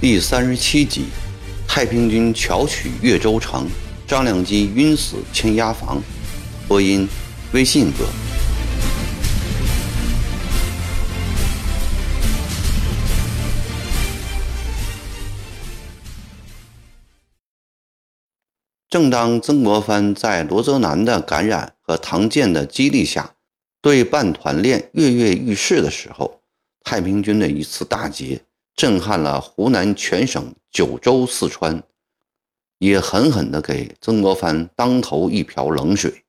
第三十七集，太平军巧取越州城，张良基晕死牵押房。播音：微信哥。正当曾国藩在罗泽南的感染和唐建的激励下，对半团练跃跃欲试的时候，太平军的一次大捷。震撼了湖南全省、九州、四川，也狠狠地给曾国藩当头一瓢冷水。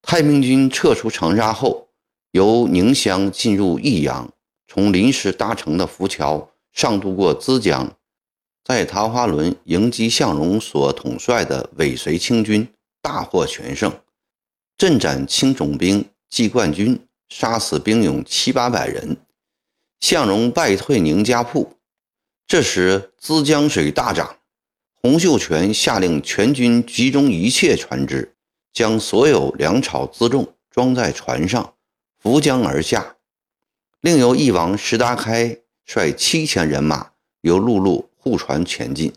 太平军撤出长沙后，由宁乡进入益阳，从临时搭成的浮桥上渡过资江，在桃花轮迎击向荣所统帅的尾随清军，大获全胜，阵斩清总兵季冠军，杀死兵勇七八百人。向荣败退宁家铺，这时资江水大涨，洪秀全下令全军集中一切船只，将所有粮草辎重装在船上，浮江而下。另由翼王石达开率七千人马由陆路护船前进，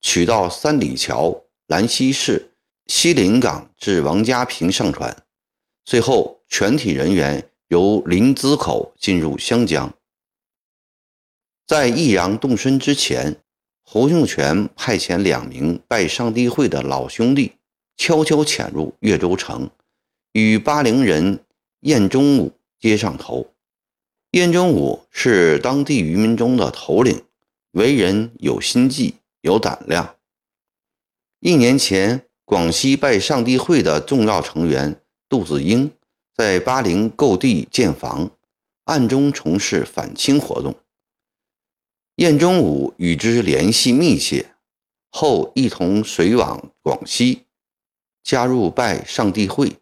取到三里桥、兰溪市、西林港至王家坪上船，最后全体人员由临淄口进入湘江。在益阳动身之前，侯秀全派遣两名拜上帝会的老兄弟，悄悄潜入越州城，与巴陵人晏忠武接上头。晏忠武是当地渔民中的头领，为人有心计、有胆量。一年前，广西拜上帝会的重要成员杜子英在巴陵购地建房，暗中从事反清活动。晏忠武与之联系密切，后一同随往广西，加入拜上帝会。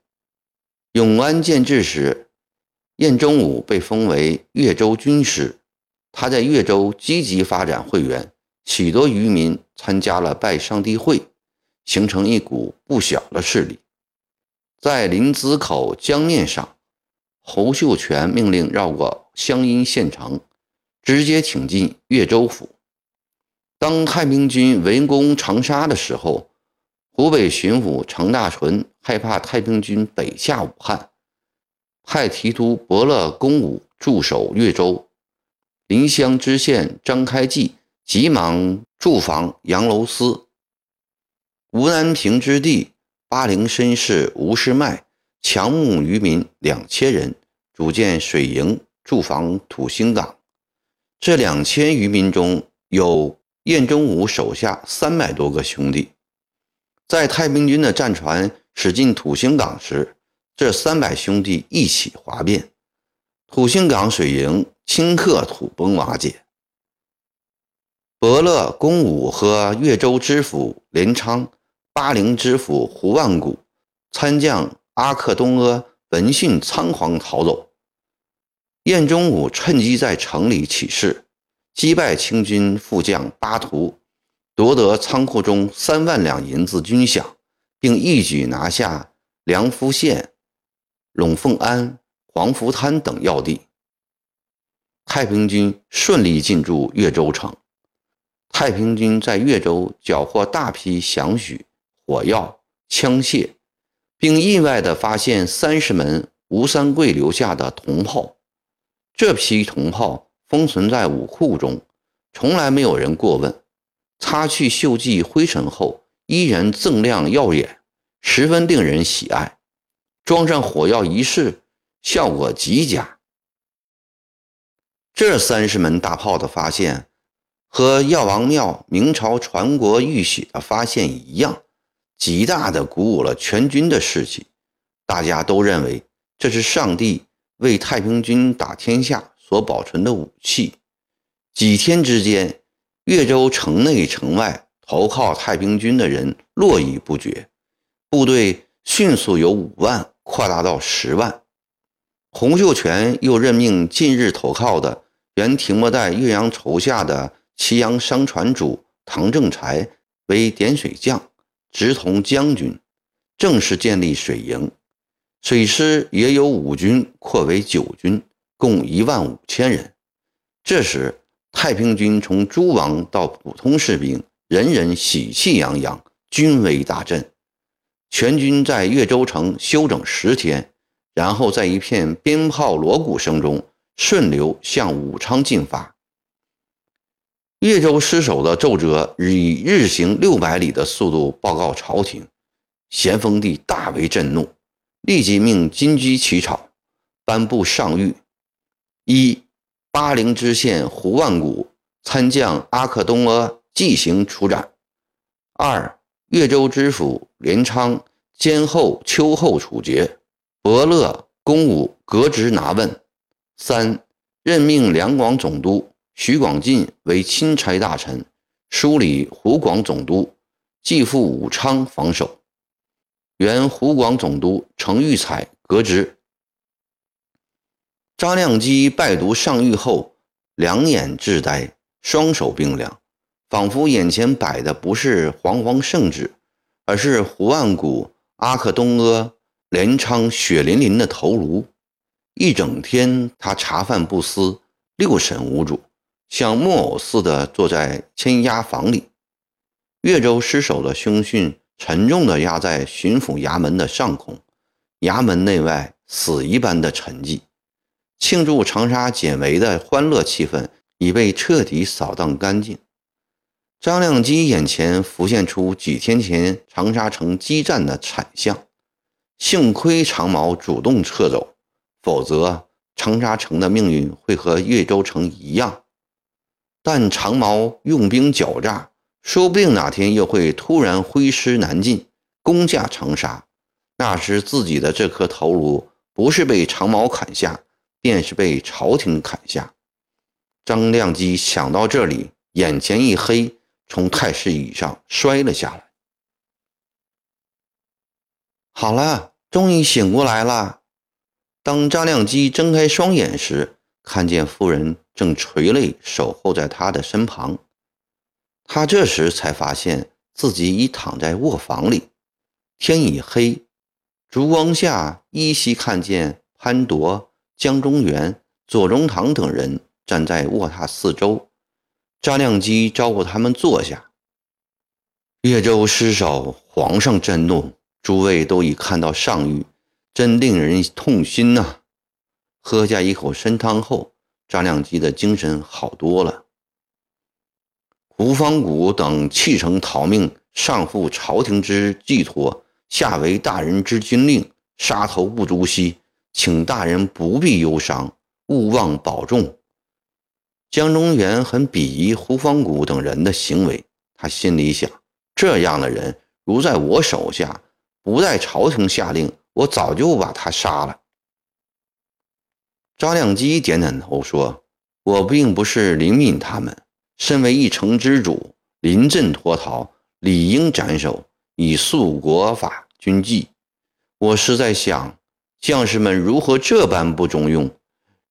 永安建制时，晏忠武被封为越州军师，他在越州积极发展会员，许多渔民参加了拜上帝会，形成一股不小的势力。在临淄口江面上，侯秀全命令绕过湘阴县城。直接挺进越州府。当太平军围攻长沙的时候，湖北巡抚程大纯害怕太平军北下武汉，派提督伯乐公武驻守越州。临湘知县张开济急忙驻防杨楼司。吴南平之地，巴陵绅士吴世迈强募渔民两千人，组建水营驻防土兴港。这两千余民中有燕忠武手下三百多个兄弟，在太平军的战船驶进土兴港时，这三百兄弟一起哗变，土兴港水营顷刻土崩瓦解。伯乐、公武和越州知府连昌、巴陵知府胡万古、参将阿克东阿闻讯仓皇逃走。晏忠武趁机在城里起事，击败清军副将巴图，夺得仓库中三万两银子军饷，并一举拿下梁福县、陇凤安、黄福滩等要地。太平军顺利进驻越州城。太平军在越州缴获大批响许、火药、枪械，并意外地发现三十门吴三桂留下的铜炮。这批铜炮封存在武库中，从来没有人过问。擦去锈迹灰尘后，依然锃亮耀眼，十分令人喜爱。装上火药一试，效果极佳。这三十门大炮的发现，和药王庙明朝传国玉玺的发现一样，极大的鼓舞了全军的士气。大家都认为这是上帝。为太平军打天下所保存的武器，几天之间，越州城内城外投靠太平军的人络绎不绝，部队迅速由五万扩大到十万。洪秀全又任命近日投靠的原停泊在岳阳筹下的祁阳商船主唐正才为点水将，直同将军，正式建立水营。水师也有五军扩为九军，共一万五千人。这时，太平军从诸王到普通士兵，人人喜气洋洋，军威大振。全军在岳州城休整十天，然后在一片鞭炮锣鼓声中顺流向武昌进发。岳州失守的奏折以日行六百里的速度报告朝廷，咸丰帝大为震怒，立即命金鸡起草，颁布上谕：一、巴陵知县胡万古、参将阿克东阿即行处斩；二、岳州知府连昌、监后、秋后处决，伯乐、公武革职拿问。三、任命两广总督徐广进为钦差大臣，梳理湖广总督，继赴武昌防守。原湖广总督程玉彩革职。张亮基拜读上谕后，两眼滞呆，双手冰凉。仿佛眼前摆的不是煌煌圣旨，而是胡万古、阿克东阿、连昌血淋淋的头颅。一整天，他茶饭不思，六神无主，像木偶似的坐在签押房里。岳州失守的凶讯沉重地压在巡抚衙门的上空，衙门内外死一般的沉寂。庆祝长沙解围的欢乐气氛已被彻底扫荡干净。张亮基眼前浮现出几天前长沙城激战的惨象，幸亏长毛主动撤走，否则长沙城的命运会和岳州城一样。但长毛用兵狡诈，说不定哪天又会突然挥师南进，攻下长沙。那时自己的这颗头颅，不是被长矛砍下，便是被朝廷砍下。张亮基想到这里，眼前一黑。从太师椅上摔了下来。好了，终于醒过来了。当张亮基睁开双眼时，看见夫人正垂泪守候在他的身旁。他这时才发现自己已躺在卧房里，天已黑，烛光下依稀看见潘铎、江中元、左宗棠等人站在卧榻四周。张亮基招呼他们坐下。岳州失守，皇上震怒，诸位都已看到上谕，真令人痛心呐！喝下一口参汤后，张亮基的精神好多了。胡方谷等弃城逃命，上负朝廷之寄托，下为大人之军令，杀头不足惜，请大人不必忧伤，勿忘保重。江中元很鄙夷胡方谷等人的行为，他心里想：这样的人如在我手下，不待朝廷下令，我早就把他杀了。张亮基点点头说：“我并不是怜悯他们，身为一城之主，临阵脱逃，理应斩首，以肃国法军纪。我是在想，将士们如何这般不中用，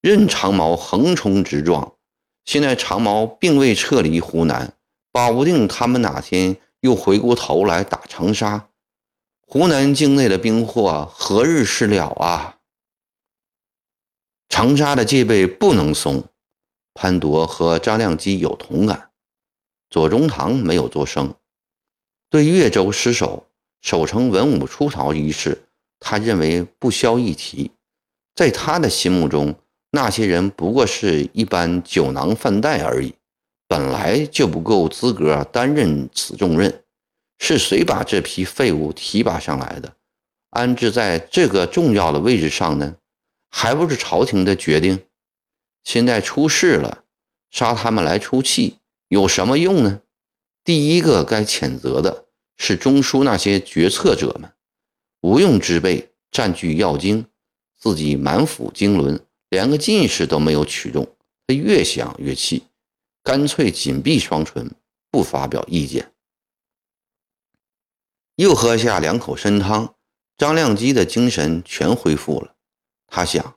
任长矛横冲直撞。”现在长毛并未撤离湖南，保不定他们哪天又回过头来打长沙，湖南境内的兵祸何日是了啊？长沙的戒备不能松。潘铎和张亮基有同感，左宗棠没有作声。对岳州失守、守城文武出逃一事，他认为不消一提，在他的心目中。那些人不过是一般酒囊饭袋而已，本来就不够资格担任此重任。是谁把这批废物提拔上来的，安置在这个重要的位置上呢？还不是朝廷的决定。现在出事了，杀他们来出气有什么用呢？第一个该谴责的是中枢那些决策者们，无用之辈占据要津，自己满腹经纶。连个进士都没有取中，他越想越气，干脆紧闭双唇，不发表意见。又喝下两口参汤，张亮基的精神全恢复了。他想，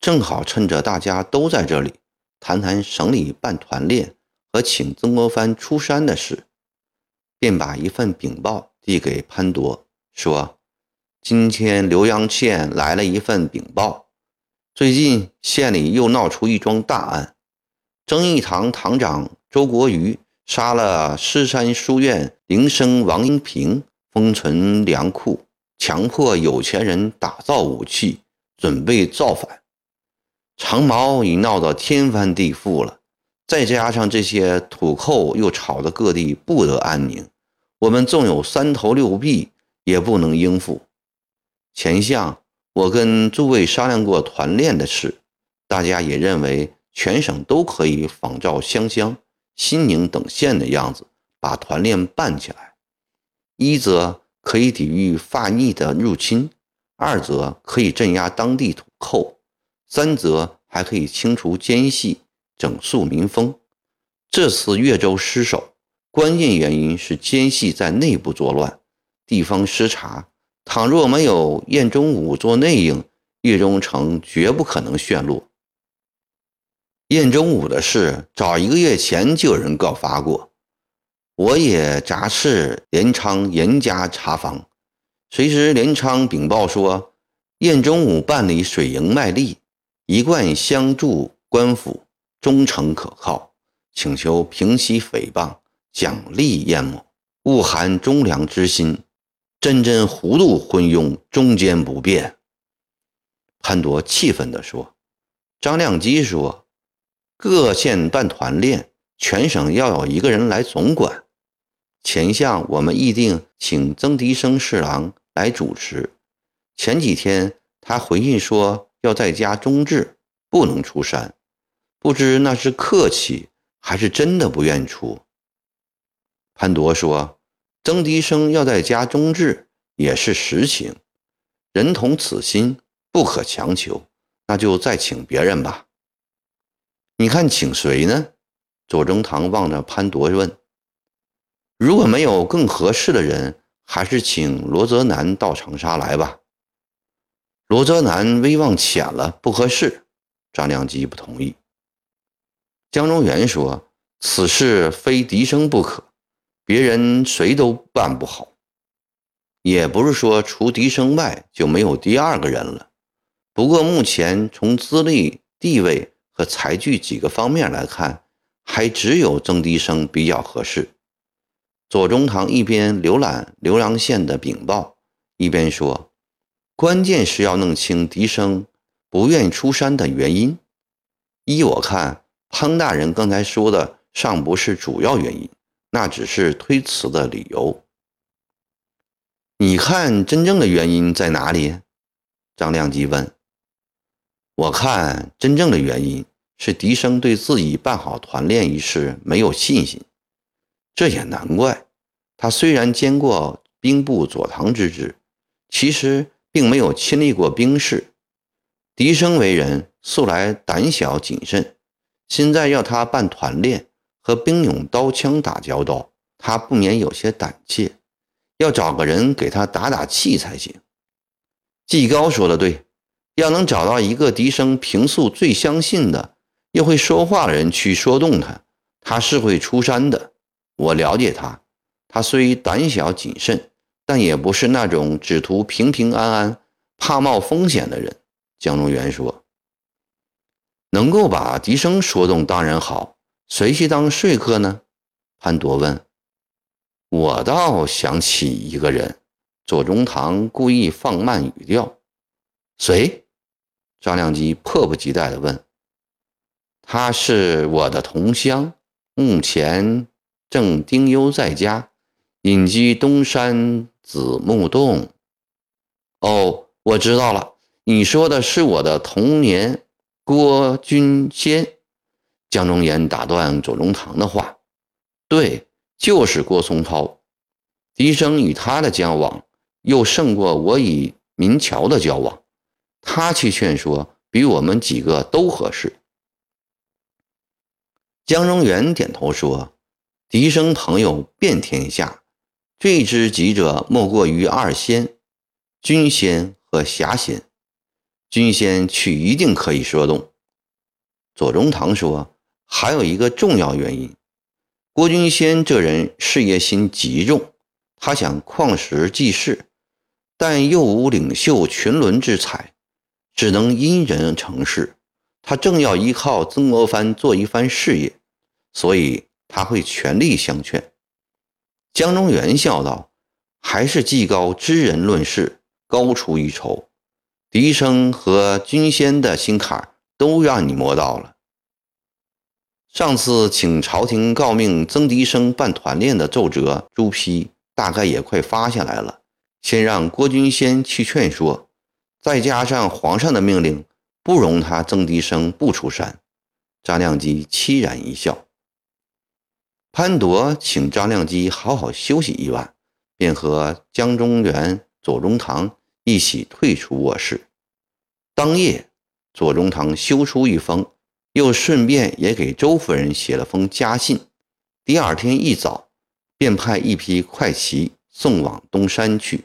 正好趁着大家都在这里，谈谈省里办团练和请曾国藩出山的事，便把一份禀报递给潘铎，说：“今天浏阳县来了一份禀报。”最近县里又闹出一桩大案，正义堂堂长周国瑜杀了狮山书院铃声王英平，封存粮库，强迫有钱人打造武器，准备造反。长毛已闹得天翻地覆了，再加上这些土寇又吵得各地不得安宁，我们纵有三头六臂，也不能应付。前项，我跟诸位商量过团练的事，大家也认为。全省都可以仿照湘乡、新宁等县的样子，把团练办起来。一则可以抵御发逆的入侵，二则可以镇压当地土寇，三则还可以清除奸细、整肃民风。这次越州失守，关键原因是奸细在内部作乱，地方失察。倘若没有燕中武做内应，越中城绝不可能陷落。燕中武的事，早一个月前就有人告发过，我也杂事连昌严加查访。谁知连昌禀报说，燕中武办理水营卖力，一贯相助官府，忠诚可靠，请求平息诽谤，奖励燕某，勿含忠良之心，真真糊涂昏庸，忠奸不变。潘铎气愤地说：“张亮基说。”各县办团练，全省要有一个人来总管。前项我们议定请曾迪生侍郎来主持。前几天他回信说要在家中治，不能出山。不知那是客气还是真的不愿出。潘铎说：“曾迪生要在家中治也是实情，人同此心，不可强求。那就再请别人吧。”你看，请谁呢？左宗棠望着潘铎问：“如果没有更合适的人，还是请罗泽南到长沙来吧。”罗泽南威望浅了，不合适。张良基不同意。江中元说：“此事非笛声不可，别人谁都办不好。也不是说除笛声外就没有第二个人了。不过目前从资历、地位。”和才具几个方面来看，还只有曾迪生比较合适。左宗棠一边浏览浏阳县的禀报，一边说：“关键是要弄清笛生不愿出山的原因。依我看，亨大人刚才说的尚不是主要原因，那只是推辞的理由。你看，真正的原因在哪里？”张亮基问。我看，真正的原因。是笛声对自己办好团练一事没有信心，这也难怪。他虽然兼过兵部左堂之职，其实并没有亲历过兵事。笛声为人素来胆小谨慎，现在要他办团练和兵勇刀枪打交道，他不免有些胆怯。要找个人给他打打气才行。季高说的对，要能找到一个笛声平素最相信的。又会说话的人去说动他，他是会出山的。我了解他，他虽胆小谨慎，但也不是那种只图平平安安、怕冒风险的人。江中元说：“能够把笛声说动当然好，谁去当说客呢？”潘铎问。我倒想起一个人。左宗棠故意放慢语调：“谁？”张良基迫不及待地问。他是我的同乡，目前正丁忧在家，隐居东山子木洞。哦，我知道了，你说的是我的童年郭君先。江中言打断左宗棠的话：“对，就是郭松涛。笛声与他的交往，又胜过我与民桥的交往。他去劝说，比我们几个都合适。”江中元点头说：“笛声朋友遍天下，最知己者莫过于二仙，君仙和侠仙。君仙去一定可以说动。”左宗棠说：“还有一个重要原因，郭君仙这人事业心极重，他想旷时济世，但又无领袖群伦之才，只能因人成事。他正要依靠曾国藩做一番事业，所以他会全力相劝。江中源笑道：“还是季高知人论事，高出一筹。笛声和君仙的心坎都让你摸到了。上次请朝廷告命曾笛生办团练的奏折，朱批大概也快发下来了。先让郭君仙去劝说，再加上皇上的命令。”不容他曾迪生不出山。张亮基凄然一笑。潘铎请张亮基好好休息一晚，便和江中源、左宗棠一起退出卧室。当夜，左宗棠修书一封，又顺便也给周夫人写了封家信。第二天一早，便派一批快骑送往东山去。